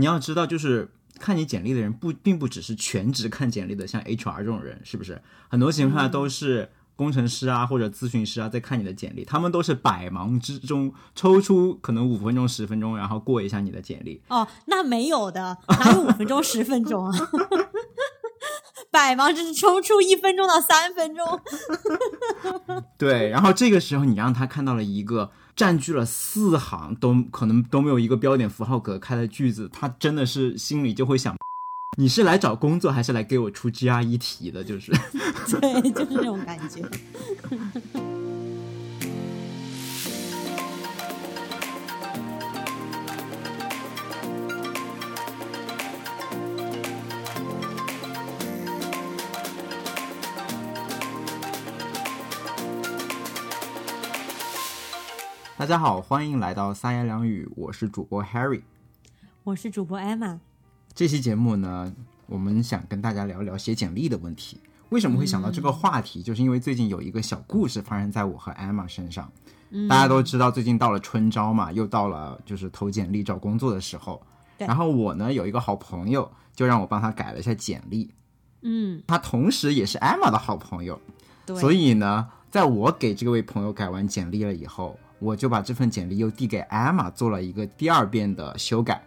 你要知道，就是看你简历的人不并不只是全职看简历的，像 HR 这种人，是不是？很多情况下都是工程师啊或者咨询师啊在看你的简历，他们都是百忙之中抽出可能五分钟十分钟，然后过一下你的简历。哦，那没有的，哪有五分钟十分钟啊？百忙之中抽出一分钟到三分钟。对，然后这个时候你让他看到了一个占据了四行都可能都没有一个标点符号隔开的句子，他真的是心里就会想，你是来找工作还是来给我出 GRE 题的？就是，对，就是这种感觉。大家好，欢迎来到三言两语，我是主播 Harry。我是主播 Emma。这期节目呢，我们想跟大家聊聊写简历的问题。为什么会想到这个话题？就是因为最近有一个小故事发生在我和 Emma 身上。大家都知道，最近到了春招嘛，又到了就是投简历找工作的时候。然后我呢有一个好朋友，就让我帮他改了一下简历。嗯，他同时也是 Emma 的好朋友，对。所以呢，在我给这位朋友改完简历了以后，我就把这份简历又递给 Emma 做了一个第二遍的修改。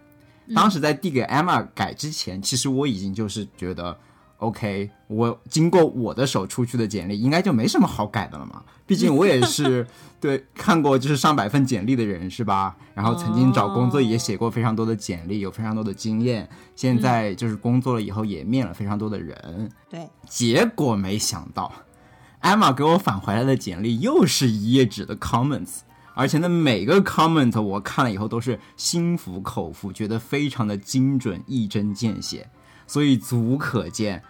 当时在递给 Emma 改之前，其实我已经就是觉得，OK，我经过我的手出去的简历，应该就没什么好改的了嘛。毕竟我也是 对看过就是上百份简历的人，是吧？然后曾经找工作也写过非常多的简历，有非常多的经验。现在就是工作了以后，也面了非常多的人。对，结果没想到，Emma 给我返回来的简历又是一页纸的 comments，而且呢每个 comment 我看了以后都是心服口服，觉得非常的精准，一针见血，所以足可见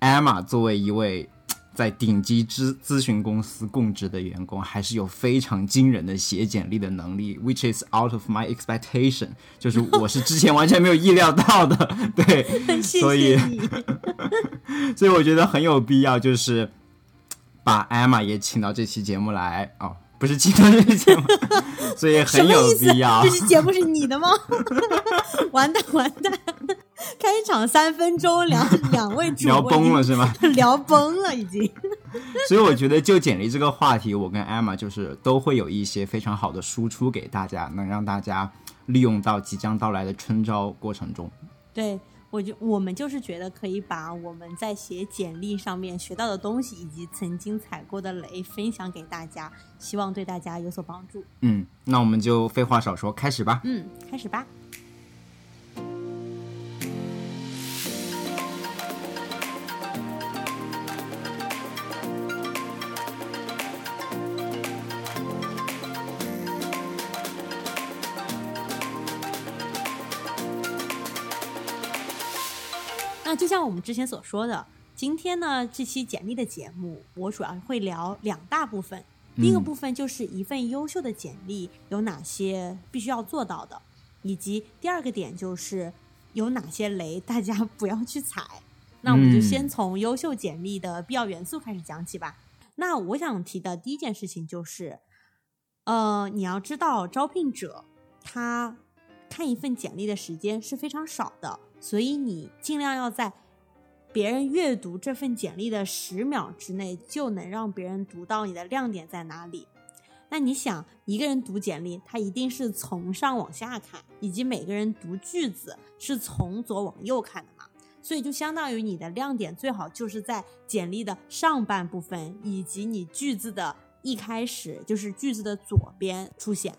，Emma 作为一位在顶级咨咨询公司供职的员工，还是有非常惊人的写简历的能力，which is out of my expectation，就是我是之前完全没有意料到的，对，所以。所以我觉得很有必要，就是把 Emma 也请到这期节目来哦，不是请到这期节目，所以很有必要这。期节目是你的吗？完蛋完蛋！开场三分钟，两两位主播聊崩了是吗？聊崩了已经。所以我觉得就简历这个话题，我跟艾玛就是都会有一些非常好的输出给大家，能让大家利用到即将到来的春招过程中。对，我就我们就是觉得可以把我们在写简历上面学到的东西，以及曾经踩过的雷分享给大家，希望对大家有所帮助。嗯，那我们就废话少说，开始吧。嗯，开始吧。就像我们之前所说的，今天呢这期简历的节目，我主要会聊两大部分。第一个部分就是一份优秀的简历有哪些必须要做到的，以及第二个点就是有哪些雷大家 不要去踩。那我们就嗯先从优秀简历的必要元素开始讲起吧。那我想提的第一件事情就是，呃，你要知道招聘者他看一份简历的时间是非常少的，所以你尽量要在别人阅读这份简历的十秒之内，就能让别人读到你的亮点在哪里。那你想，一个人读简历，他一定是从上往下看，以及每个人读句子是从左往右看的嘛？所以就相当于你的亮点最好就是在简历的上半部分，以及你句子的一开始，就是句子的左边出现。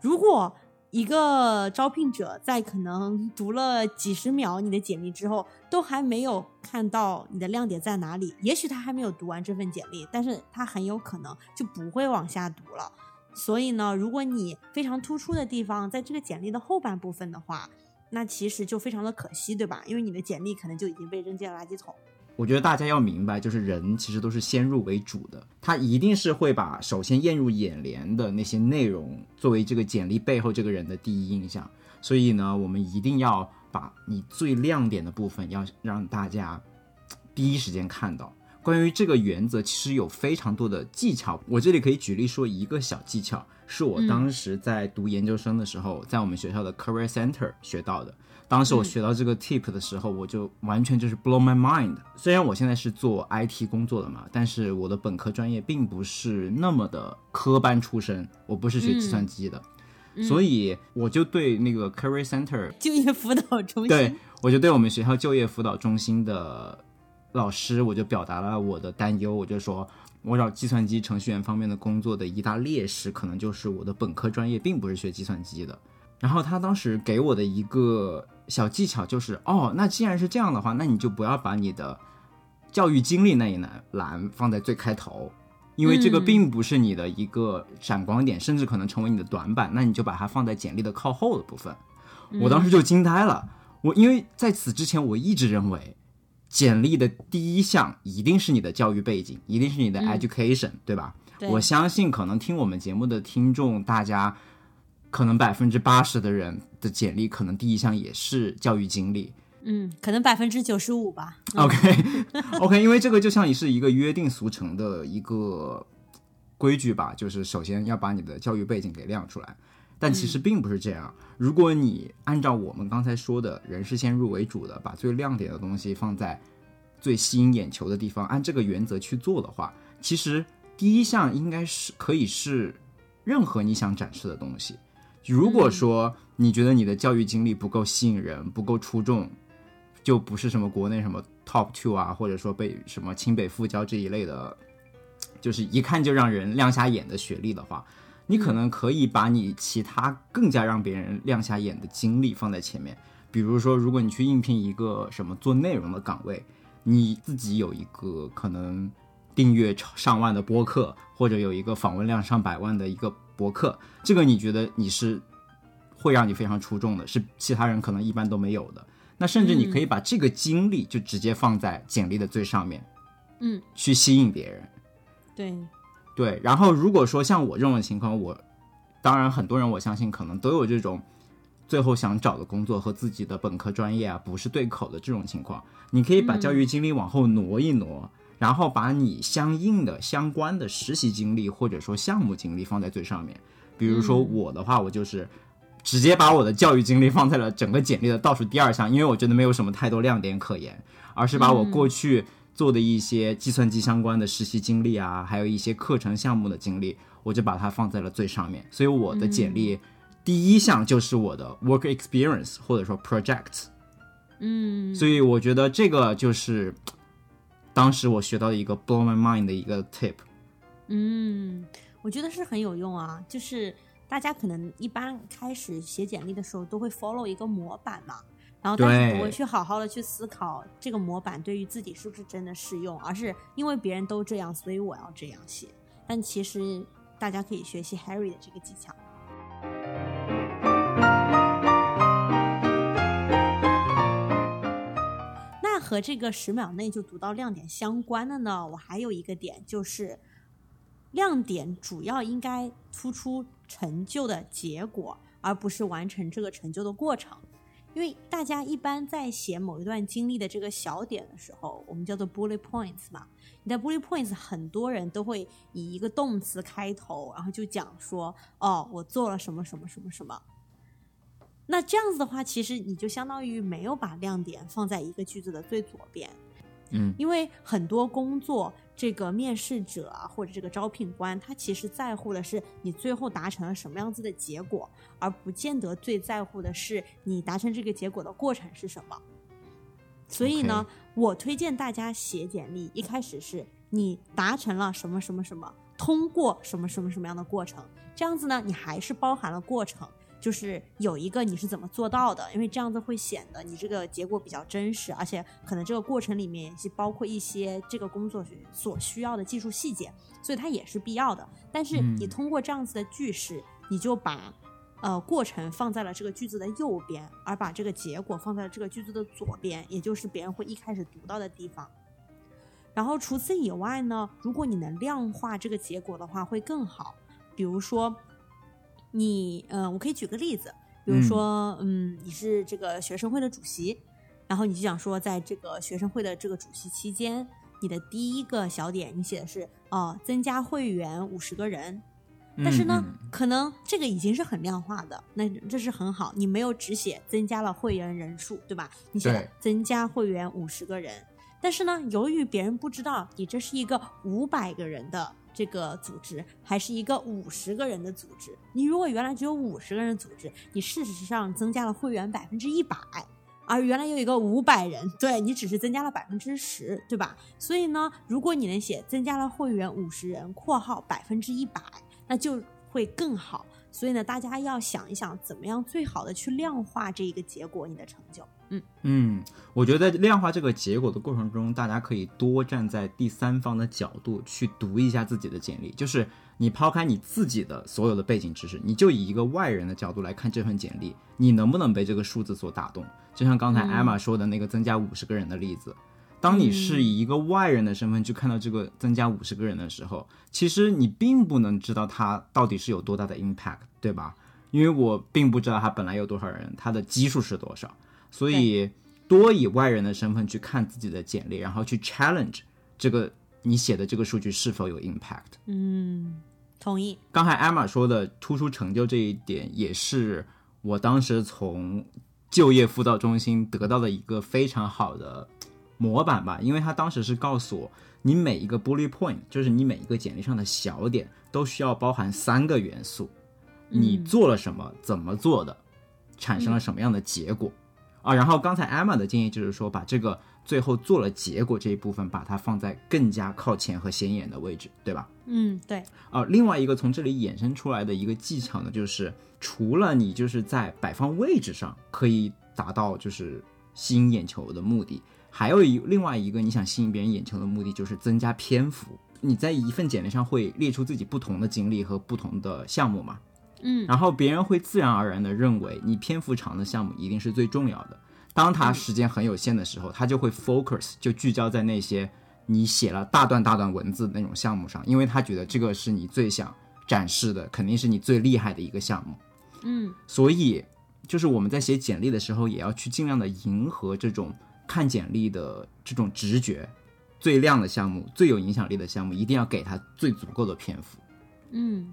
如果一个招聘者在可能读了几十秒你的简历之后，都还没有看到你的亮点在哪里，也许他还没有读完这份简历，但是他很有可能就不会往下读了。所以呢，如果你非常突出的地方在这个简历的后半部分的话，那其实就非常的可惜，对吧？因为你的简历可能就已经被扔进了垃圾桶。我觉得大家要明白，就是人其实都是先入为主的，他一定是会把首先映入眼帘的那些内容作为这个简历背后这个人的第一印象。所以呢，我们一定要把你最亮点的部分要让大家第一时间看到。关于这个原则，其实有非常多的技巧。我这里可以举例说一个小技巧，是我当时在读研究生的时候，在我们学校的 Career Center 学到的。当时我学到这个 tip 的时候，我就完全就是 blow my mind。虽然我现在是做 IT 工作的嘛，但是我的本科专业并不是那么的科班出身，我不是学计算机的，所以我就对那个 career center 就业辅导中心，对我就对我们学校就业辅导中心的老师，我就表达了我的担忧，我就说。我找计算机程序员方面的工作的一大劣势，可能就是我的本科专业并不是学计算机的。然后他当时给我的一个小技巧就是，哦，那既然是这样的话，那你就不要把你的教育经历那一栏栏放在最开头，因为这个并不是你的一个闪光点，甚至可能成为你的短板。那你就把它放在简历的靠后的部分。我当时就惊呆了，我因为在此之前我一直认为。简历的第一项一定是你的教育背景，一定是你的 education，对吧？我相信可能听我们节目的听众，大家可能百分之八十的人的简历可能第一项也是教育经历。嗯，可能百分之九十五吧。OK，OK，因为这个就像你是一个约定俗成的一个规矩吧，就是首先要把你的教育背景给亮出来。但其实并不是这样。如果你按照我们刚才说的“人是先入为主”的，把最亮点的东西放在最吸引眼球的地方，按这个原则去做的话，其实第一项应该是可以是任何你想展示的东西。如果说你觉得你的教育经历不够吸引人、不够出众，就不是什么国内什么 top two 啊，或者说被什么清北复交这一类的，就是一看就让人亮瞎眼的学历的话。你可能可以把你其他更加让别人亮瞎眼的经历放在前面，比如说，如果你去应聘一个什么做内容的岗位，你自己有一个可能订阅上万的播客，或者有一个访问量上百万的一个博客，这个你觉得你是会让你非常出众的，是其他人可能一般都没有的。那甚至你可以把这个经历就直接放在简历的最上面，嗯，去吸引别人。对。对，然后如果说像我这种情况，我当然很多人我相信可能都有这种最后想找的工作和自己的本科专业啊不是对口的这种情况，你可以把教育经历往后挪一挪，然后把你相应的相关的实习经历或者说项目经历放在最上面。比如说我的话，我就是直接把我的教育经历放在了整个简历的倒数第二项，因为我觉得没有什么太多亮点可言，而是把我过去。做的一些计算机相关的实习经历啊，还有一些课程项目的经历，我就把它放在了最上面。所以我的简历第一项就是我的 work experience 或者说 project。嗯，所以我觉得这个就是当时我学到一个 blow my mind 的一个 tip。嗯，我觉得是很有用啊。就是大家可能一般开始写简历的时候都会 follow 一个模板嘛。然后，但是不会去好好的去思考这个模板对于自己是不是真的适用，而是因为别人都这样，所以我要这样写。但其实大家可以学习 Harry 的这个技巧。和这个十秒内就读到亮点相关的呢，我还有一个点就是，亮点主要应该突出成就的结果，而不是完成这个成就的过程。因为大家一般在写某一段经历的这个小点的时候，我们叫做 bullet points 嘛。你在 bullet points，很多人都会以一个动词开头，然后就讲说：“哦，我做了什么什么什么什么。”那这样子的话，其实你就相当于没有把亮点放在一个句子的最左边。嗯，因为很多工作。这个面试者啊，或者这个招聘官，他其实在乎的是你最后达成了什么样子的结果，而不见得最在乎的是你达成这个结果的过程是什么。所以呢，我推荐大家写简历，一开始是你达成了什么什么什么，通过什么什么什么样的过程，这样子呢，你还是包含了过程。就是有一个你是怎么做到的，因为这样子会显得你这个结果比较真实，而且可能这个过程里面也是包括一些这个工作所需要的技术细节，所以它也是必要的。但是你通过这样子的句式，你就把呃过程放在了这个句子的右边，而把这个结果放在了这个句子的左边，也就是别人会一开始读到的地方。然后除此以外呢，如果你能量化这个结果的话，会更好。比如说。你呃，我可以举个例子，比如说，嗯，你是这个学生会的主席，然后你就想说，在这个学生会的这个主席期间，你的第一个小点，你写的是哦，增加会员五十个人，但是呢，可能这个已经是很量化的，那这是很好。你没有只写增加了会员人数，对吧？你写了增加会员五十个人，但是呢，由于别人不知道你这是一个五百个人的这个组织，还是一个五十个人的组织，你如果原来只有五十个人组织，你事实上增加了会员百分之一百。而原来有一个五百人，对你只是增加了百分之十，对吧？所以呢，如果你能写增加了会员五十人（括号百分之一百），那就会更好。所以呢，大家要想一想，怎么样最好的去量化这一个结果，你的成就。嗯嗯，我觉得在量化这个结果的过程中，大家可以多站在第三方的角度去读一下自己的简历，就是你抛开你自己的所有的背景知识，你就以一个外人的角度来看这份简历，你能不能被这个数字所打动？就像刚才嗯艾玛说的那个增加五十个人的例子，当你是以一个外人的身份去看到这个增加五十个人的时候，其实你并不能知道它到底是有多大的 impact，对吧？因为我并不知道他本来有多少人，他的基数是多少，所以多以外人的身份去看自己的简历，然后去 challenge 这个你写的这个数据是否有 impact。嗯，同意。刚才艾玛说的突出成就这一点，也是我当时从就业辅导中心得到的一个非常好的模板吧，因为他当时是告诉我，你每一个 bullet point，就是你每一个简历上的小点，都需要包含三个元素，你嗯做了什么，怎么做的，产生了什么样的结果。啊，然后刚才艾玛的建议就是说，把这个最后做了结果这一部分，把它放在更加靠前和显眼的位置，对吧？嗯，对，啊，另外一个从这里衍生出来的一个技巧呢，就是除了你就是在摆放位置上可以达到就是吸引眼球的目的，还有一另外一个你想吸引别人眼球的目的就是增加篇幅。你在一份简历上会列出自己不同的经历和不同的项目嘛？嗯然后别人会自然而然的认为你篇幅长的项目一定是最重要的。当他时间很有限的时候，他就会 focus 就聚焦在那些你写了大段大段文字的那种项目上，因为他觉得这个是你最想展示的，肯定是你最厉害的一个项目。嗯所以，就是我们在写简历的时候，也要去尽量的迎合这种看简历的这种直觉，最亮的项目、最有影响力的项目，一定要给他最足够的篇幅。嗯，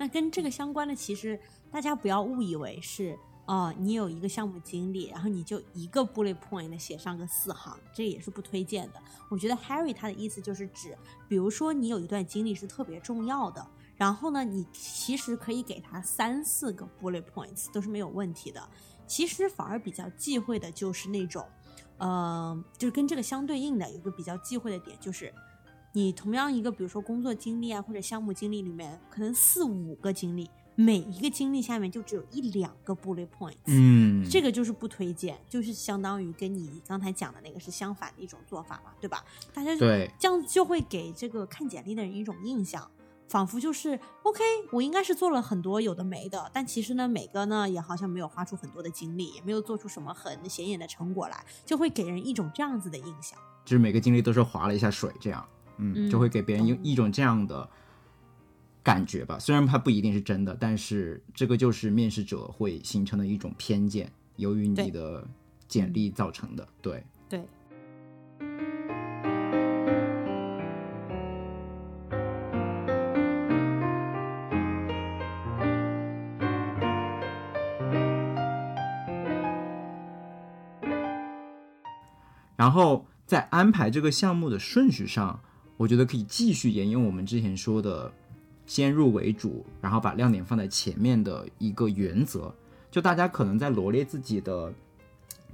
那跟这个相关的，其实大家不要误以为是哦，你有一个项目经历，然后你就一个 bullet point 写上个四行，这也是不推荐的。我觉得 Harry 他的意思就是指，比如说你有一段经历是特别重要的，然后呢，你其实可以给他三四个 bullet points 都是没有问题的。其实反而比较忌讳的就是那种，呃，就是跟这个相对应的有个比较忌讳的点就是。你同样一个，比如说工作经历啊，或者项目经历里面，可能四五个经历，每一个经历下面就只有一两个 bullet points，嗯，这个就是不推荐，就是相当于跟你刚才讲的那个是相反的一种做法嘛，对吧？大家对，这样就会给这个看简历的人一种印象，仿佛就是 OK，我应该是做了很多有的没的，但其实呢，每个呢也好像没有花出很多的精力，也没有做出什么很显眼的成果来，就会给人一种这样子的印象。就是每个经历都是划了一下水，这样，嗯，嗯就会给别人一一种这样的感觉吧。虽然它不一定是真的，但是这个就是面试者会形成的一种偏见，由于你的简历造成的。对，对，然后在安排这个项目的顺序上，我觉得可以继续沿用我们之前说的先入为主，然后把亮点放在前面的一个原则。就大家可能在罗列自己的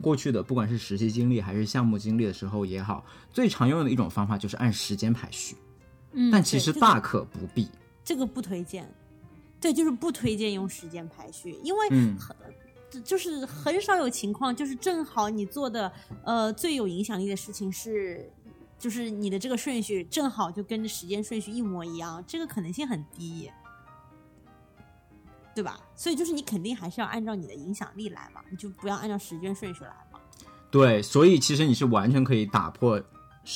过去的不管是实习经历还是项目经历的时候也好，最常用的一种方法就是按时间排序，嗯，但其实大可不必。这个不推荐，对，就是不推荐用时间排序，因为嗯很、就就是很少有情况，就是正好你做的呃最有影响力的事情是，就是你的这个顺序正好就跟着时间顺序一模一样，这个可能性很低，对吧？所以就是你肯定还是要按照你的影响力来嘛，你就不要按照时间顺序来嘛。对，所以其实你是完全可以打破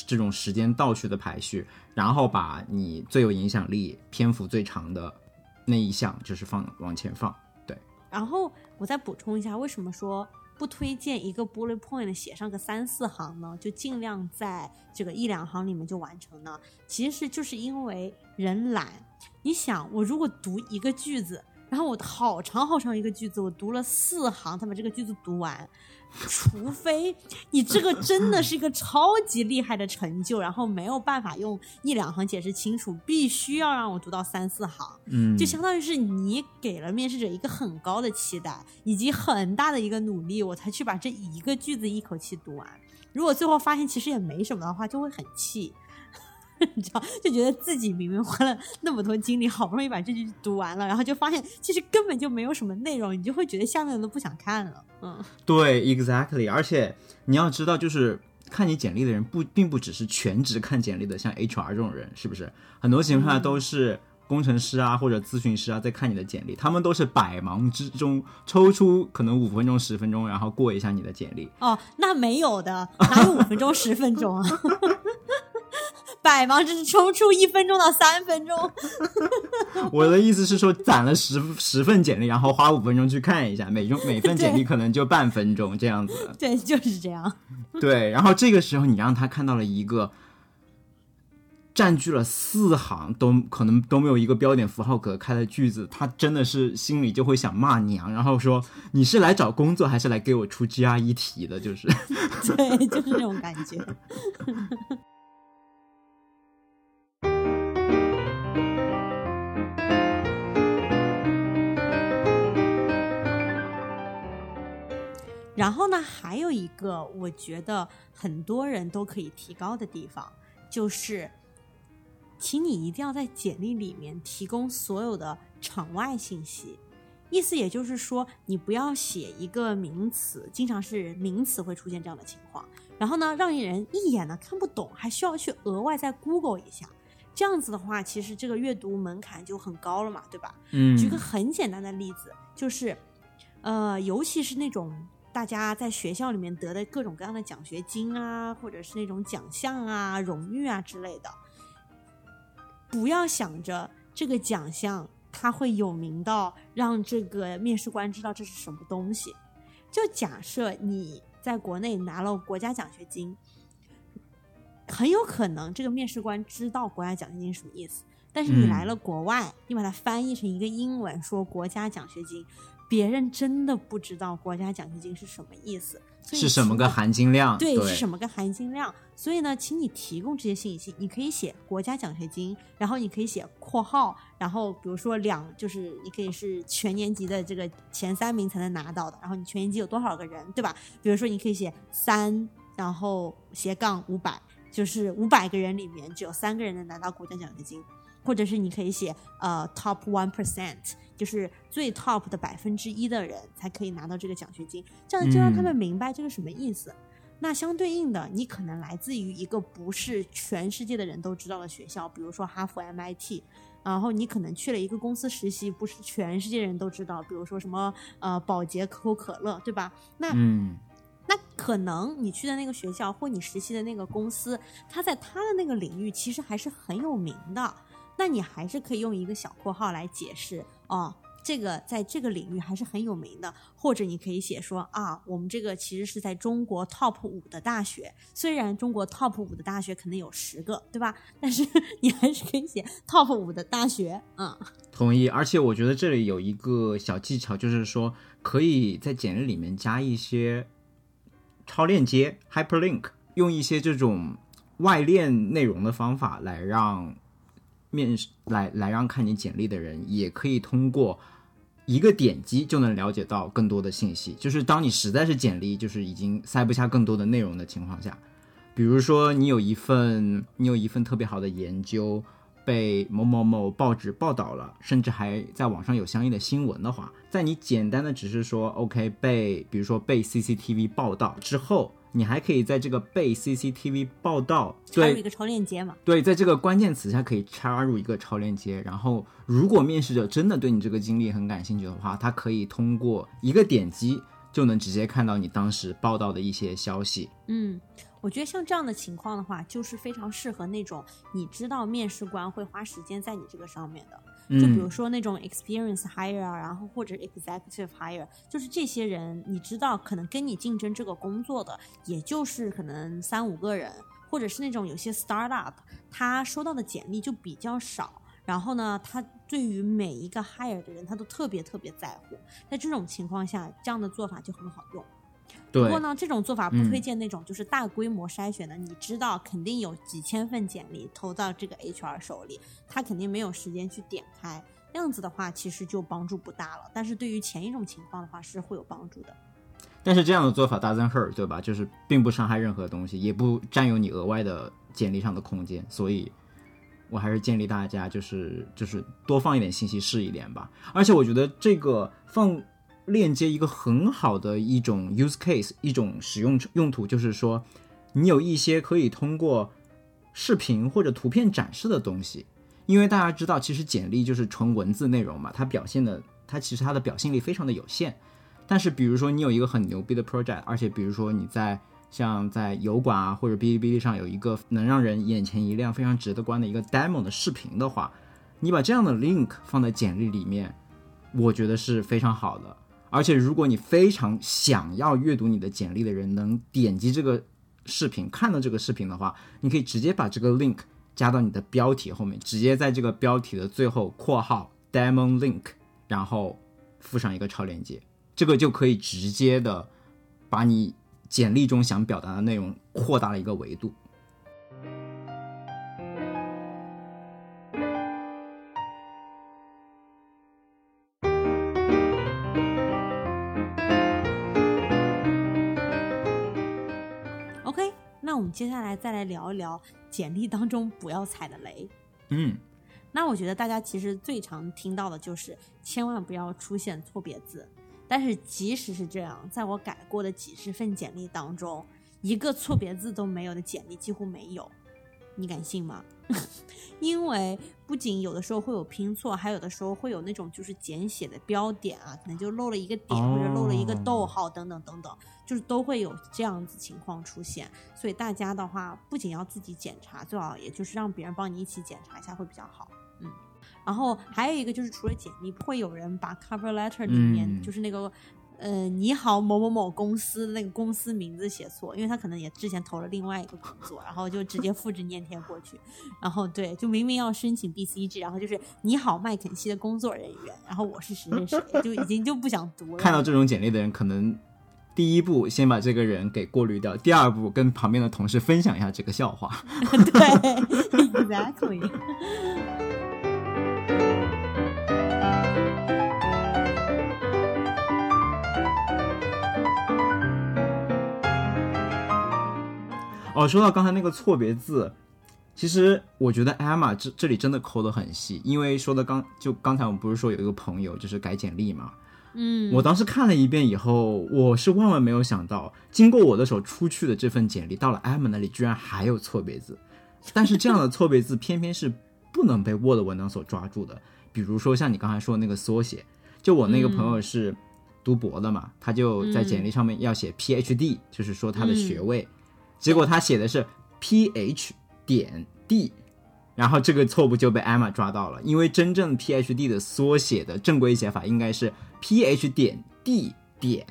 这种时间倒序的排序，然后把你最有影响力、篇幅最长的那一项就是放往前放。对，然后我再补充一下，为什么说不推荐一个 bullet point 写上个三四行呢？就尽量在这个一两行里面就完成呢？其实就是因为人懒。你想，我如果读一个句子，然后我好长好长一个句子，我读了四行，他把这个句子读完。除非你这个真的是一个超级厉害的成就，然后没有办法用一两行解释清楚，必须要让我读到三四行，嗯，就相当于是你给了面试者一个很高的期待，以及很大的一个努力，我才去把这一个句子一口气读完。如果最后发现其实也没什么的话，就会很气。你知道，就觉得自己明明花了那么多精力，好不容易把这句读完了，然后就发现其实根本就没有什么内容，你就会觉得下面的都不想看了。嗯，对，exactly。而且你要知道，就是看你简历的人不并不只是全职看简历的，像 HR 这种人，是不是？很多情况下都是工程师啊或者咨询师啊在看你的简历，他们都是百忙之中抽出可能五分钟、十分钟，然后过一下你的简历。哦，那没有的，哪有五分钟、十分钟啊？百忙之中抽出一分钟到三分钟。我的意思是说，攒了十十份简历，然后花五分钟去看一下，每种每份简历可能就半分钟这样子。对，就是这样。对，然后这个时候你让他看到了一个占据了四行都可能都没有一个标点符号隔开的句子，他真的是心里就会想骂娘，然后说你是来找工作还是来给我出 GRE 题的？就是，对，就是这种感觉。然后呢，还有一个我觉得很多人都可以提高的地方，就是，请你一定要在简历里面提供所有的场外信息。意思也就是说，你不要写一个名词，经常是名词会出现这样的情况，然后呢，让人一眼呢看不懂，还需要去额外再 Google 一下。这样子的话，其实这个阅读门槛就很高了嘛，对吧？嗯，举个很简单的例子，就是，呃，尤其是那种大家在学校里面得的各种各样的奖学金啊，或者是那种奖项啊、荣誉啊之类的，不要想着这个奖项它会有名到让这个面试官知道这是什么东西。就假设你在国内拿了国家奖学金，很有可能这个面试官知道国家奖学金是什么意思。但是你嗯来了国外，你把它翻译成一个英文，说国家奖学金，别人真的不知道国家奖学金是什么意思，所以是什么个含金量？对，对，是什么个含金量？所以呢，请你提供这些信息。你可以写国家奖学金，然后你可以写括号，然后比如说两，就是你可以是全年级的这个前三名才能拿到的，然后你全年级有多少个人，对吧？比如说你可以写三，然后斜杠五百，就是五百个人里面只有三个人能拿到国家奖学金。或者是你可以写呃 top one percent，就是最 top 的百分之一的人才可以拿到这个奖学金，这样就让他们明白这个什么意思。那相对应的，你可能来自于一个不是全世界的人都知道的学校，比如说哈佛 MIT，然后你可能去了一个公司实习，不是全世界人都知道，比如说什么呃宝洁、可口可乐，对吧？那嗯，那可能你去的那个学校或你实习的那个公司，它在它的那个领域其实还是很有名的。那你还是可以用一个小括号来解释哦，这个在这个领域还是很有名的，或者你可以写说啊，我们这个其实是在中国 top 五的大学，虽然中国 top 五的大学可能有十个，对吧？但是你还是可以写 top 五的大学，嗯，同意。而且我觉得这里有一个小技巧，就是说可以在简历里面加一些超链接 （hyperlink），用一些这种外链内容的方法来让面试来来让看你简历的人也可以通过一个点击就能了解到更多的信息。就是当你实在是简历就是已经塞不下更多的内容的情况下，比如说你有一份你有一份特别好的研究。被某某某报纸报道了，甚至还在网上有相应的新闻的话，在你简单的只是说 OK 被，比如说被 CCTV 报道之后，你还可以在这个被 CCTV 报道对插入一个超链接嘛，对，在这个关键词下可以插入一个超链接，然后如果面试者真的对你这个经历很感兴趣的话，他可以通过一个点击就能直接看到你当时报道的一些消息。嗯，我觉得像这样的情况的话，就是非常适合那种你知道面试官会花时间在你这个上面的。就比如说那种 experience hire 啊，然后或者 executive hire，就是这些人，你知道可能跟你竞争这个工作的，也就是可能三五个人，或者是那种有些 startup，他收到的简历就比较少，然后呢，他对于每一个 hire 的人，他都特别特别在乎，在这种情况下，这样的做法就很好用。不过呢，这种做法不推荐那种就是大规模筛选的。你知道，肯定有几千份简历投到这个 HR 手里，他肯定没有时间去点开。那样子的话，其实就帮助不大了。但是对于前一种情况的话，是会有帮助的。但是这样的做法 doesn't hurt，对吧？就是并不伤害任何东西，也不占用你额外的简历上的空间。所以，我还是建议大家就是就是多放一点信息试一点吧。而且我觉得这个放。链接一个很好的一种 use case，一种使用用途，就是说，你有一些可以通过视频或者图片展示的东西，因为大家知道，其实简历就是纯文字内容嘛，它表现的，它其实它的表现力非常的有限。但是，比如说你有一个很牛逼的 project，而且比如说你在像在油管啊或者哔哩哔哩上有一个能让人眼前一亮、非常值得观的一个 demo 的视频的话，你把这样的 link 放在简历里面，我觉得是非常好的。而且，如果你非常想要阅读你的简历的人能点击这个视频看到这个视频的话，你可以直接把这个 link 加到你的标题后面，直接在这个标题的最后括号 demo link，然后附上一个超链接，这个就可以直接的把你简历中想表达的内容扩大了一个维度。来再来聊一聊简历当中不要踩的雷。嗯，那我觉得大家其实最常听到的就是千万不要出现错别字。但是即使是这样，在我改过的几十份简历当中，一个错别字都没有的简历几乎没有。你敢信吗？因为不仅有的时候会有拼错，还有的时候会有那种就是简写的标点啊，可能就漏了一个点或者漏了一个逗号等等等等，就是都会有这样子情况出现。所以大家的话，不仅要自己检查，最好也就是让别人帮你一起检查一下会比较好。嗯，然后还有一个就是除了简历，会有人把 cover letter 里面就是那个。呃，你好，某某某公司那个公司名字写错，因为他可能也之前投了另外一个工作，然后就直接复制粘贴过去，然后对，就明明要申请 BCG，然后就是你好麦肯锡的工作人员，然后我是谁谁谁，就已经就不想读了。看到这种简历的人，可能第一步先把这个人给过滤掉，第二步跟旁边的同事分享一下这个笑话。对，exactly。哦，说到刚才那个错别字，其实我觉得 Emma 这这里真的抠的很细，因为说的刚就刚才我们不是说有一个朋友就是改简历嘛，嗯，我当时看了一遍以后，我是万万没有想到，经过我的手出去的这份简历到了 Emma 那里居然还有错别字，但是这样的错别字偏偏是不能被 Word 文档所抓住的，比如说像你刚才说的那个缩写，就我那个朋友是读博的嘛，他就在简历上面要写 PhD，就是说他的学位。结果他写的是 P H 点 D，然后这个错误就被 Emma 抓到了，因为真正 P H D 的缩写的正规写法应该是 P H 点 D 点，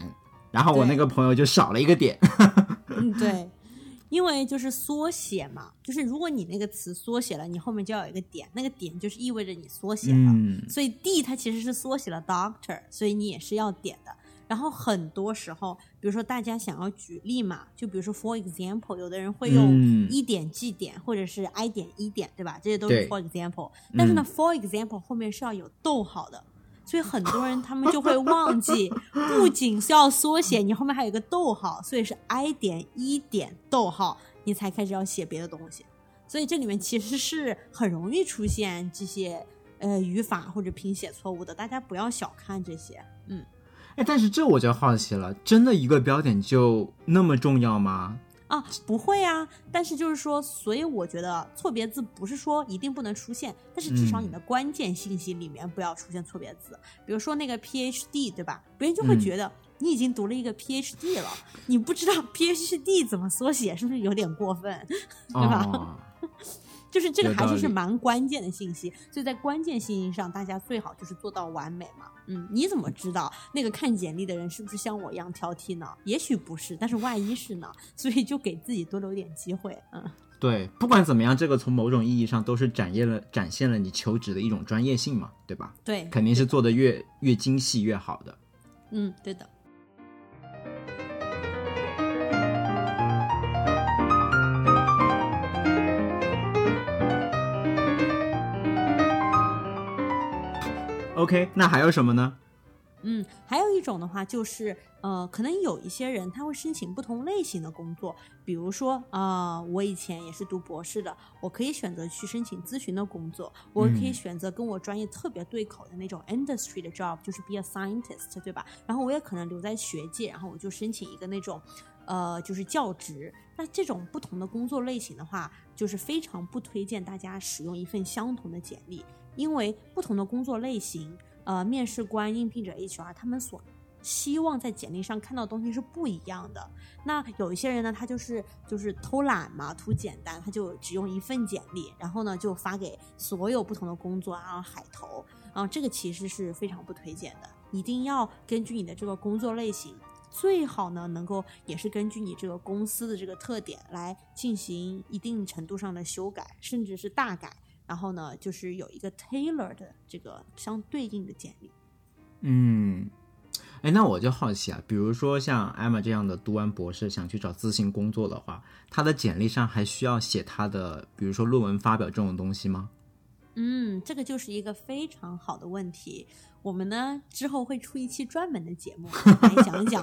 然后我那个朋友就少了一个点。嗯，对，因为就是缩写嘛，就是如果你那个词缩写了，你后面就要有一个点，那个点就是意味着你缩写了，嗯。所以 D 它其实是缩写了 Doctor，所以你也是要点的。然后很多时候，比如说大家想要举例嘛，就比如说 for example，有的人会用一点 G 点或者是 I 点一点，对吧？这些都是 for example。但是呢，for example 后面是要有逗号的，所以很多人他们就会忘记，不仅是要缩写，你后面还有一个逗号，所以是 I 点一点逗号，你才开始要写别的东西。所以这里面其实是很容易出现这些呃语法或者拼写错误的，大家不要小看这些，嗯。哎，但是这我就好奇了，真的一个标点就那么重要吗？啊，不会啊。但是就是说，所以我觉得错别字不是说一定不能出现，但是至少你的关键信息里面不要出现错别字。比如说那个 PhD，对吧？别人就会觉得你已经读了一个 PhD 了，你不知道 PhD 怎么缩写，是不是有点过分？对吧？就是这个还是是蛮关键的信息，所以在关键信息上，大家最好就是做到完美嘛。嗯，你怎么知道那个看简历的人是不是像我一样挑剔呢？也许不是，但是万一是呢？所以就给自己多留点机会。嗯，对，不管怎么样，这个从某种意义上都是展现了展现了你求职的一种专业性嘛，对吧？对，肯定是做的越越精细越好的。嗯，对的。OK，那还有什么呢？嗯，还有一种的话就是，呃，可能有一些人他会申请不同类型的工作，比如说，啊，我以前也是读博士的，我可以选择去申请咨询的工作，我可以选择跟我专业特别对口的那种 industry 的 job，就是 be a scientist，对吧？然后我也可能留在学界，然后我就申请一个那种。呃，就是教职。那这种不同的工作类型的话，就是非常不推荐大家使用一份相同的简历，因为不同的工作类型，呃，面试官、应聘者 HR 他们所希望在简历上看到的东西是不一样的。那有一些人呢，他就是就是偷懒嘛，图简单，他就只用一份简历，然后呢就发给所有不同的工作，然后海投，啊这个其实是非常不推荐的，一定要根据你的这个工作类型。最好呢，能够也是根据你这个公司的这个特点来进行一定程度上的修改，甚至是大改。然后呢，就是有一个 tailor 的这个相对应的简历。嗯，哎，那我就好奇啊，比如说像 Emma 这样的读完博士想去找咨询工作的话，他的简历上还需要写他的，比如说论文发表这种东西吗？嗯，这个就是一个非常好的问题。我们呢之后会出一期专门的节目来讲一讲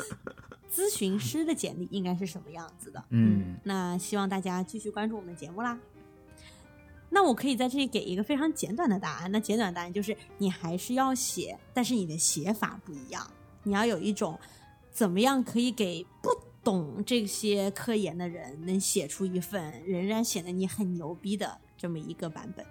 咨询师的简历应该是什么样子的。嗯那希望大家继续关注我们的节目啦。那我可以在这里给一个非常简短的答案。那简短答案就是，你还是要写，但是你的写法不一样。你要有一种怎么样可以给不懂这些科研的人能写出一份仍然显得你很牛逼的这么一个版本。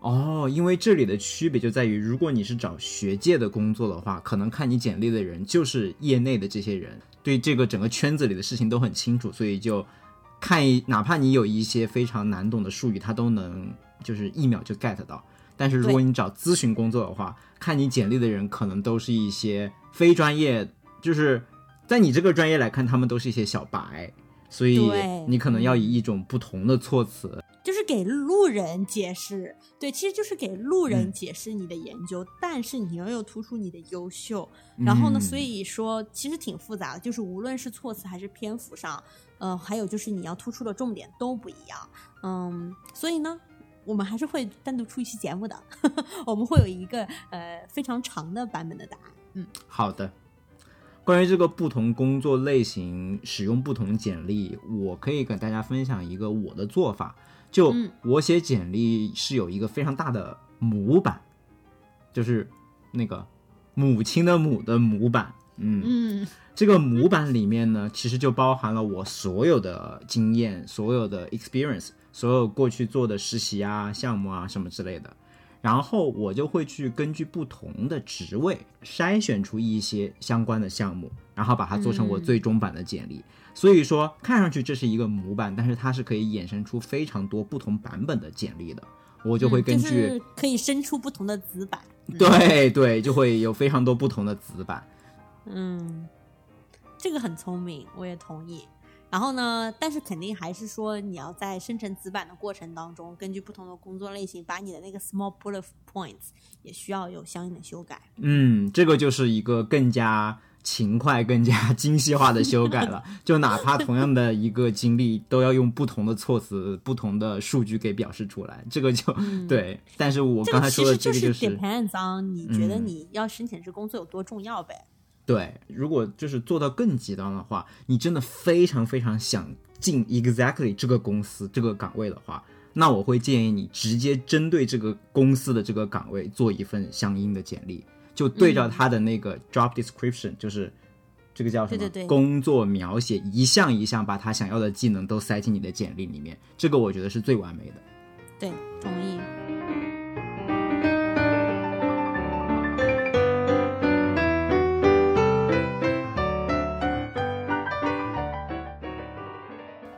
哦，因为这里的区别就在于，如果你是找学界的工作的话，可能看你简历的人就是业内的这些人，对这个整个圈子里的事情都很清楚，所以就看一，哪怕你有一些非常难懂的术语，他都能就是一秒就 get 到。但是如果你找咨询工作的话，看你简历的人可能都是一些非专业，就是在你这个专业来看，他们都是一些小白，所以你可能要以一种不同的措辞。就是给路人解释，对，其实就是给路人嗯解释你的研究，但是你又要突出你的优秀。然后呢，嗯所以说其实挺复杂的，就是无论是措辞还是篇幅上，呃，还有就是你要突出的重点都不一样。嗯，所以呢，我们还是会单独出一期节目的，我们会有一个呃非常长的版本的答案。嗯，好的，关于这个不同工作类型使用不同简历，我可以跟大家分享一个我的做法。就嗯我写简历是有一个非常大的模板，就是那个母亲的母的模板。嗯，嗯这个模板里面呢，其实就包含了我所有的经验、所有的 experience、所有过去做的实习啊、项目啊什么之类的。然后我就会去根据不同的职位筛选出一些相关的项目，然后把它做成我嗯最终版的简历。所以说，看上去这是一个模板，但是它是可以衍生出非常多不同版本的简历的。我就会根据、嗯就是可以生出不同的子版。对对，就会有非常多不同的子版。嗯，这个很聪明，我也同意。然后呢，但是肯定还是说你要在生成子版的过程当中，根据不同的工作类型，把你的那个 small bullet points 也需要有相应的修改。嗯，这个就是一个更加勤快、更加 精细化的修改了。就哪怕同样的一个经历，都要用不同的措辞、不同的数据给表示出来。这个就、对，但是我刚才说的这个就是是 depends on 你觉得嗯你要申请这工作有多重要呗。对。如果就是做到更极端的话，你真的非常非常想进 exactly 这个公司这个岗位的话。那我会建议你直接针对这个公司的这个岗位做一份相应的简历，就对照他的那个 job description，、就是这个叫什么？对对对工作描写，一项一项把他想要的技能都塞进你的简历里面，这个我觉得是最完美的。对，同意。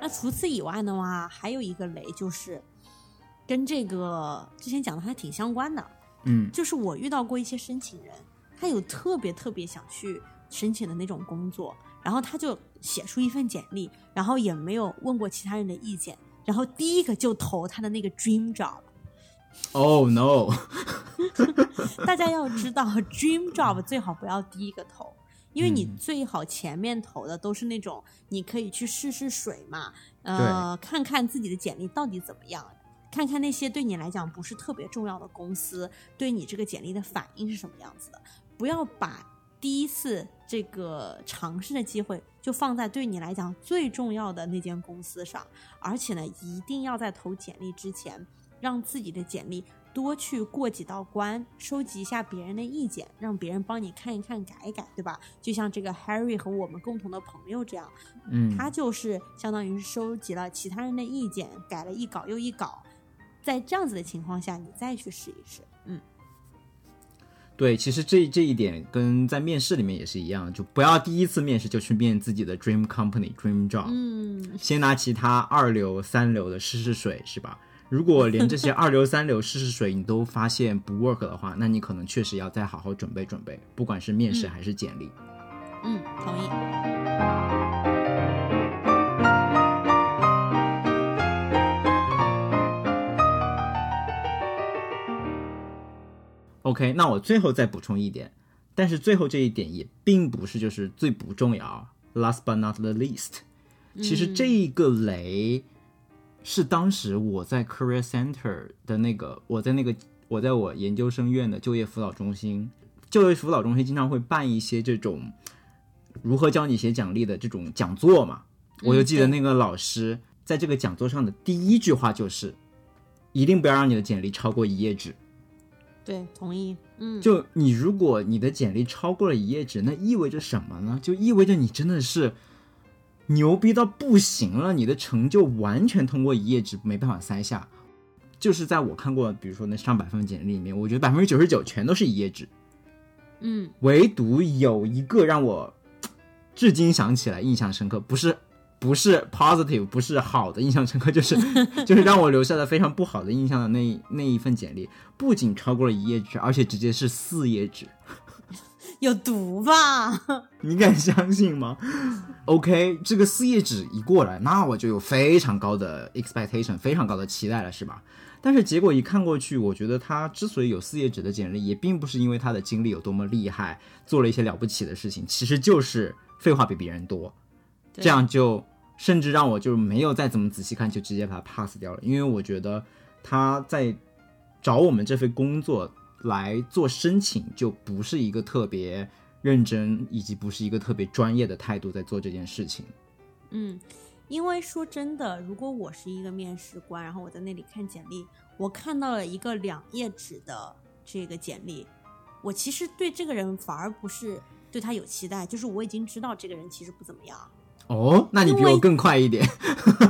那那除此以外的话，还有一个雷就是跟这个之前讲的还挺相关的，嗯。就是我遇到过一些申请人，他有特别特别想去申请的那种工作，然后他就写出一份简历，然后也没有问过其他人的意见，然后第一个就投他的那个 dream job。Oh no，大家要知道，dream job 最好不要第一个投，因为你嗯。最好前面投的都是那种你可以去试试水嘛，呃，看看自己的简历到底怎么样，看看那些对你来讲不是特别重要的公司对你这个简历的反应是什么样子的，不要把第一次这个尝试的机会就放在对你来讲最重要的那间公司上，而且呢，一定要在投简历之前，让自己的简历多去过几道关，收集一下别人的意见，让别人帮你看一看、改一改，对吧？就像这个 Harry 和我们共同的朋友这样，嗯，他就是相当于是收集了其他人的意见，改了一稿又一稿，在这样子的情况下，你再去试一试，嗯。对，其实这这一点跟在面试里面也是一样，就不要第一次面试就去面自己的 dream company、dream job，嗯，先拿其他二流、三流的试试水，是吧？如果连这些二流、三流试试水你都发现不 work 的话，那你可能确实要再好好准备准备，不管是面试嗯还是简历。嗯，同意。OK，那我最后再补充一点，但是最后这一点也并不是就是最不重要，last but not the least。其实这一个雷是当时我在 Career Center 的那个，我在那个我在我研究生院的就业辅导中心，就业辅导中心经常会办一些这种如何教你写简历的这种讲座嘛。我就记得那个老师在这个讲座上的第一句话就是，一定不要让你的简历超过一页纸。对，同意。嗯，就你如果你的简历超过了一页纸，那意味着什么呢？就意味着你真的是牛逼到不行了，你的成就完全通过一页纸没办法塞下。就是在我看过，比如说那上百份简历里面，我觉得百分之九十九全都是一页纸，嗯唯独有一个让我至今想起来印象深刻，不是不是 positive，不是好的印象深刻，就是 就是让我留下了非常不好的印象的那那一份简历，不仅超过了一页纸，而且直接是四页纸。有毒吧？你敢相信吗？OK，这个四页纸一过来，那我就有非常高的 expectation，非常高的期待了，是吧？但是结果一看过去，我觉得他之所以有四页纸的简历，也并不是因为他的经历有多么厉害，做了一些了不起的事情，其实就是废话比别人多，这样就甚至让我就没有再怎么仔细看，就直接把它 pass 掉了，因为我觉得他在找我们这份工作来做申请，就不是一个特别认真，以及不是一个特别专业的态度在做这件事情。嗯，因为说真的，如果我是一个面试官，然后我在那里看简历，我看到了一个两页纸的这个简历，我其实对这个人反而不是对他有期待，就是我已经知道这个人其实不怎么样，哦，那你比我更快一点，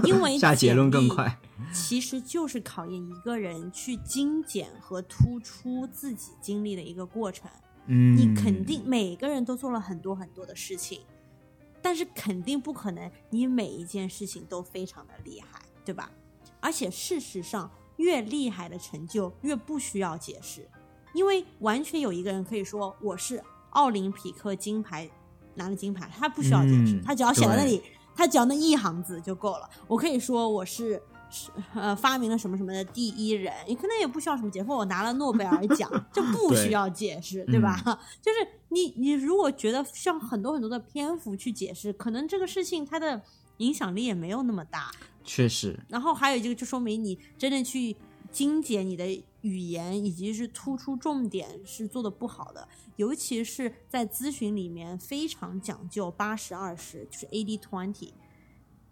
因为 下结论更快。其实就是考验一个人去精简和突出自己经历的一个过程。嗯，你肯定每个人都做了很多很多的事情，但是肯定不可能你每一件事情都非常的厉害，对吧？而且事实上，越厉害的成就越不需要解释，因为完全有一个人可以说我是奥林匹克金牌拿了金牌，他不需要解释，嗯他只要写在那里，他只要那一行字就够了。我可以说我是。是呃，发明了什么什么的第一人，你可能也不需要什么解释，我拿了诺贝尔 奖，就不需要解释，对吧？嗯 就是你你如果觉得需要很多很多的篇幅去解释，可能这个事情它的影响力也没有那么大。确实，然后还有一个就说明你真的去精简你的语言，以及是突出重点是做的不好的，尤其是在咨询里面非常讲究八十二十，就是 eighty twenty。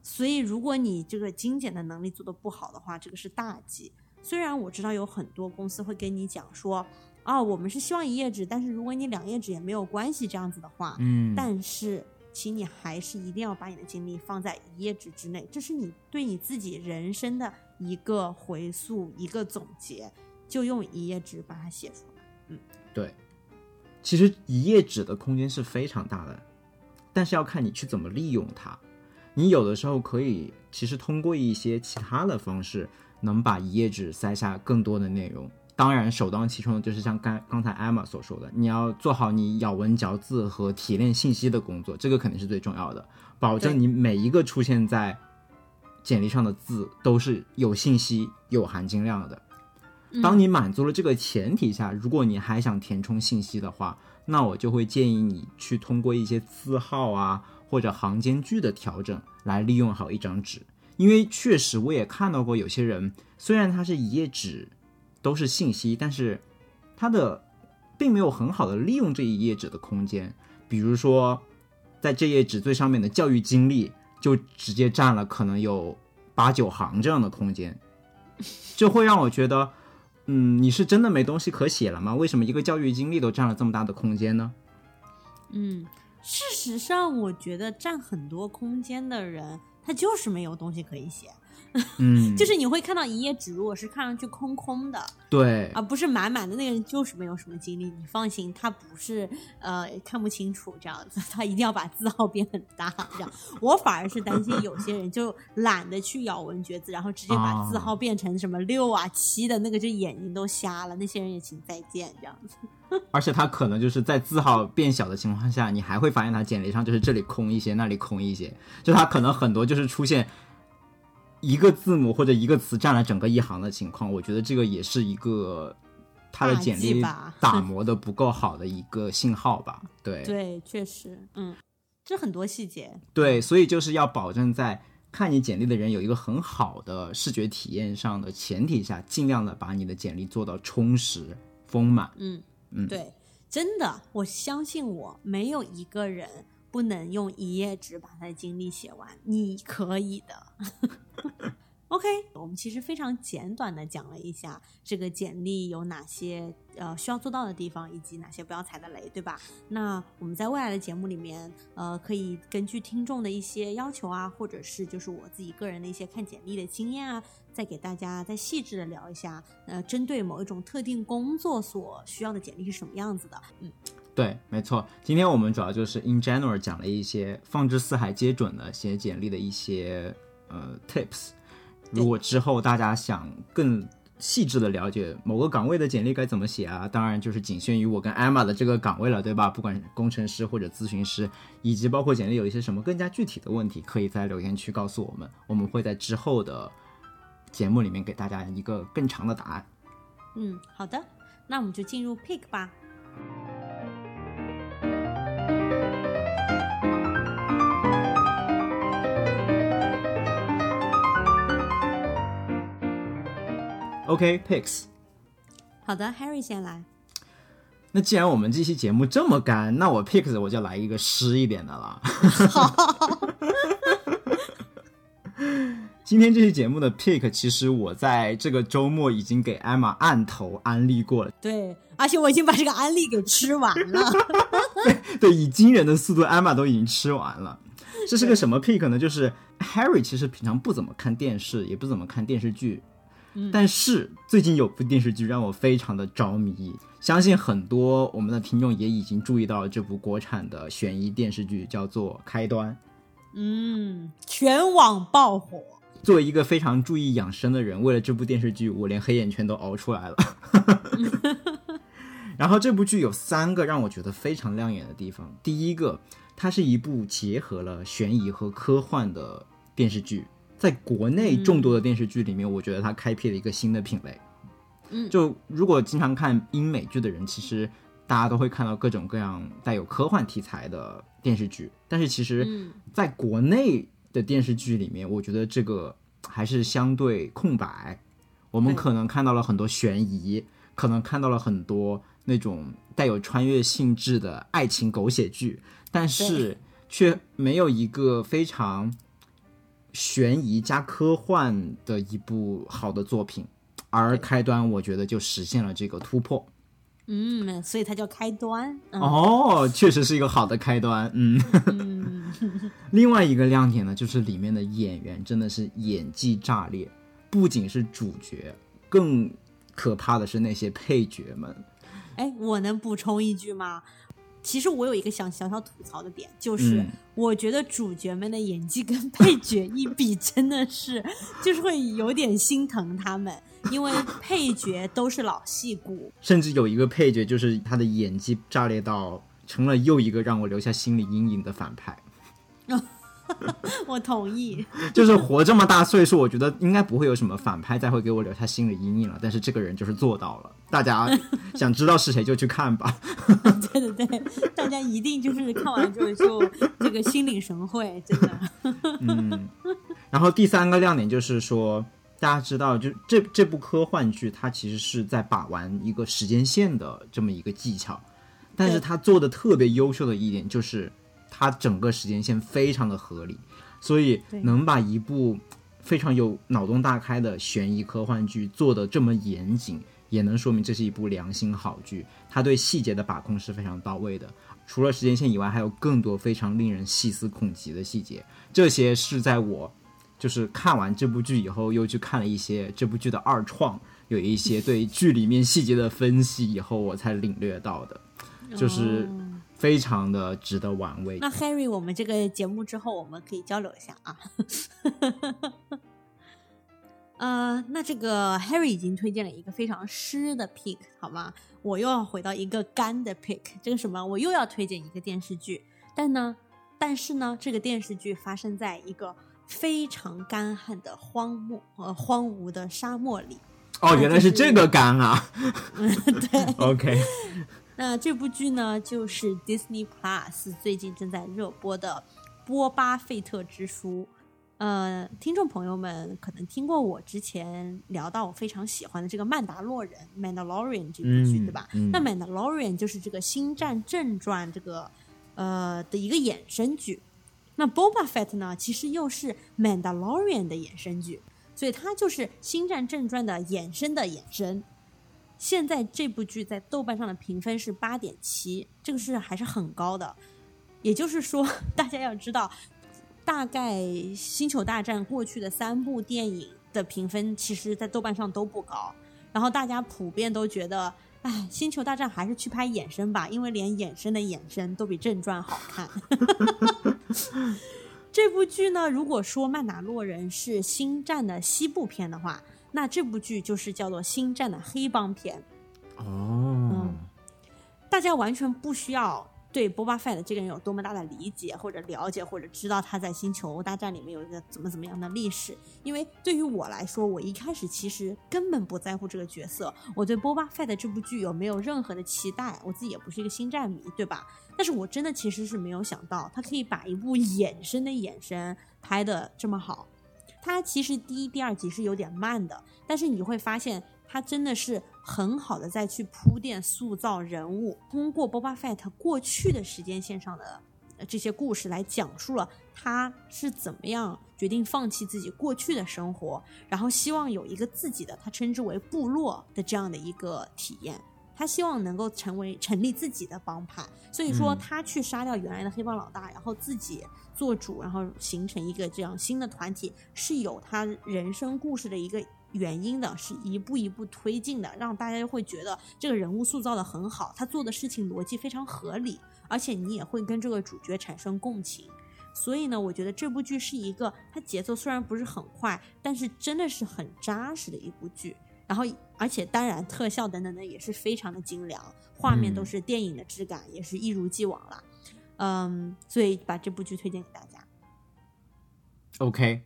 所以如果你这个精简的能力做的不好的话，这个是大忌。虽然我知道有很多公司会跟你讲说，啊，我们是希望一页纸，但是如果你两页纸也没有关系，这样子的话，嗯，但是，请你还是一定要把你的精力放在一页纸之内，这是你对你自己人生的一个回溯、一个总结，就用一页纸把它写出来。嗯对，其实一页纸的空间是非常大的，但是要看你去怎么利用它。你有的时候可以其实通过一些其他的方式，能把一页纸塞下更多的内容。当然，首当其冲的就是像刚刚才艾玛所说的，你要做好你咬文嚼字和提炼信息的工作，这个肯定是最重要的，保证你每一个出现在简历上的字都是有信息、有含金量的。当你满足了这个前提下，如果你还想填充信息的话，那我就会建议你去通过一些字号啊或者行间距的调整来利用好一张纸，因为确实我也看到过有些人，虽然它是一页纸。都是信息，但是它的并没有很好的利用这一页纸的空间。比如说，在这页纸最上面的教育经历就直接占了可能有八九行这样的空间，这会让我觉得，嗯，你是真的没东西可写了吗？为什么一个教育经历都占了这么大的空间呢？嗯，事实上，我觉得占很多空间的人，他就是没有东西可以写。嗯，就是你会看到一页纸，如果是看上去空空的，对，而不是满满的，那个人就是没有什么精力。你放心，他不是呃看不清楚这样子，他一定要把字号变很大这样。我反而是担心有些人就懒得去咬文嚼字，然后直接把字号变成什么六啊七的那个，就眼睛都瞎了。那些人也请再见这样子。而且他可能就是在字号变小的情况下，你还会发现他简历上就是这里空一些，那里空一些，就他可能很多就是出现。一个字母或者一个词占了整个一行的情况，我觉得这个也是一个他的简历打磨的不够好的一个信号吧。对对，确实，嗯，这很多细节。对，所以就是要保证在看你简历的人有一个很好的视觉体验上的前提下，尽量的把你的简历做到充实丰满。嗯嗯，对，真的，我相信我没有一个人。不能用一页纸把他的经历写完，你可以的。OK，我们其实非常简短的讲了一下这个简历有哪些呃需要做到的地方，以及哪些不要踩的雷，对吧？那我们在未来的节目里面，呃，可以根据听众的一些要求啊，或者是就是我自己个人的一些看简历的经验啊，再给大家再细致的聊一下，呃，针对某一种特定工作所需要的简历是什么样子的，嗯。对，没错。今天我们主要就是 in general 讲了一些放之四海皆准的写简历的一些呃 tips。如果之后大家想更细致的了解某个岗位的简历该怎么写啊，当然就是仅限于我跟艾玛的这个岗位了，对吧？不管工程师或者咨询师，以及包括简历有一些什么更加具体的问题，可以在留言区告诉我们，我们会在之后的节目里面给大家一个更长的答案。嗯，好的，那我们就进入 pick 吧。OK，Picks。好的，Harry 先来。那既然我们这期节目这么干，那我 Picks 我就来一个湿一点的了。好。今天这期节目的 Pick，其实我在这个周末已经给艾玛按头安利过了。对，而且我已经把这个安利给吃完了。对，以惊人的速度，艾玛都已经吃完了。这是个什么 Pick 呢？就是 Harry 其实平常不怎么看电视，也不怎么看电视剧。但是最近有部电视剧让我非常的着迷，相信很多我们的听众也已经注意到了这部国产的悬疑电视剧，叫做《开端》。嗯，全网爆火。作为一个非常注意养生的人，为了这部电视剧，我连黑眼圈都熬出来了。然后这部剧有三个让我觉得非常亮眼的地方。第一个，它是一部结合了悬疑和科幻的电视剧。在国内众多的电视剧里面，我觉得它开辟了一个新的品类。嗯，就如果经常看英美剧的人，其实大家都会看到各种各样带有科幻题材的电视剧。但是其实，在国内的电视剧里面，我觉得这个还是相对空白。我们可能看到了很多悬疑，可能看到了很多那种带有穿越性质的爱情狗血剧，但是却没有一个非常。悬疑加科幻的一部好的作品，而开端我觉得就实现了这个突破。嗯，所以它叫开端。哦，确实是一个好的开端。嗯。另外一个亮点呢，就是里面的演员真的是演技炸裂，不仅是主角，更可怕的是那些配角们。哎，我能补充一句吗？其实我有一个想小小吐槽的点，就是嗯我觉得主角们的演技跟配角一比，真的是 就是会有点心疼他们，因为配角都是老戏骨。甚至有一个配角，就是他的演技炸裂到成了又一个让我留下心理阴影的反派。我同意，就是活这么大岁数，我觉得应该不会有什么反派再会给我留下心理阴影了。但是这个人就是做到了，大家想知道是谁就去看吧。对对对，大家一定就是看完之后就这个心领神会，真的。嗯，然后第三个亮点就是说，大家知道，就这这部科幻剧，它其实是在把玩一个时间线的这么一个技巧，但是对它做的特别优秀的一点就是，它整个时间线非常的合理，所以能把一部非常有脑洞大开的悬疑科幻剧做得这么严谨，也能说明这是一部良心好剧。它对细节的把控是非常到位的。除了时间线以外，还有更多非常令人细思恐极的细节。这些是在我就是看完这部剧以后，又去看了一些这部剧的二创，有一些对剧里面细节的分析以后，我才领略到的，就是哦非常的值得玩味。那 Harry，我们这个节目之后，我们可以交流一下啊。呃，那这个 Harry 已经推荐了一个非常湿的 pick，好吗？我又要回到一个干的 pick，这个什么？我又要推荐一个电视剧，但呢，但是呢，这个电视剧发生在一个非常干旱的荒漠呃荒芜的沙漠里。哦，原来是这个干啊 对！OK，那这部剧呢，就是 Disney Plus 最近正在热播的《波巴费特之书》。呃，听众朋友们可能听过我之前聊到我非常喜欢的这个《曼达洛人》（Mandalorian） 这部剧，嗯对吧？嗯那《Mandalorian》就是这个《星战正传》这个呃的一个衍生剧。那 Boba Fett 呢，其实又是《Mandalorian》的衍生剧，所以它就是《星战正传》的衍生的衍生。现在这部剧在豆瓣上的评分是八点七，这个是还是很高的。也就是说，大家要知道，大概《星球大战》过去的三部电影的评分，其实在豆瓣上都不高。然后大家普遍都觉得，哎，《星球大战》还是去拍衍生吧，因为连衍生的衍生都比正传好看。这部剧呢，如果说《曼达洛人》是《星战》的西部片的话，那这部剧就是叫做《星战》的黑帮片。哦，大家完全不需要对 Boba Fett 这个人有多么大的理解或者了解，或者知道他在星球大战里面有一个怎么怎么样的历史。因为对于我来说，我一开始其实根本不在乎这个角色，我对 Boba Fett 这部剧有没有任何的期待，我自己也不是一个星战迷，对吧？但是我真的其实是没有想到，他可以把一部衍生的衍生拍的这么好。它其实第一、第二集是有点慢的，但是你会发现它真的是很好的在去铺垫、塑造人物，通过 Boba Fett 过去的时间线上的这些故事来讲述了他是怎么样决定放弃自己过去的生活，然后希望有一个自己的他称之为部落的这样的一个体验。他希望能够成为成立自己的帮派，所以说嗯他去杀掉原来的黑帮老大，然后自己做主，然后形成一个这样新的团体，是有他人生故事的一个原因的，是一步一步推进的，让大家会觉得这个人物塑造的很好，他做的事情逻辑非常合理，而且你也会跟这个主角产生共情。所以呢，我觉得这部剧是一个它节奏虽然不是很快，但是真的是很扎实的一部剧。然后，而且当然特效等等的也是非常的精良，画面嗯都是电影的质感，也是一如既往了。嗯，所以把这部剧推荐给大家。OK，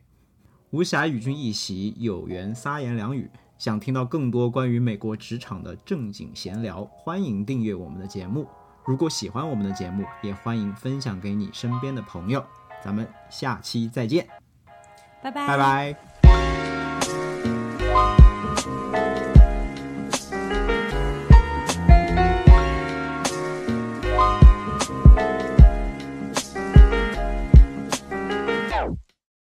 无暇与君一席，有缘三言两语。想听到更多关于美国职场的正经闲聊，欢迎订阅我们的节目。如果喜欢我们的节目，也欢迎分享给你身边的朋友。咱们下期再见，拜拜，拜拜。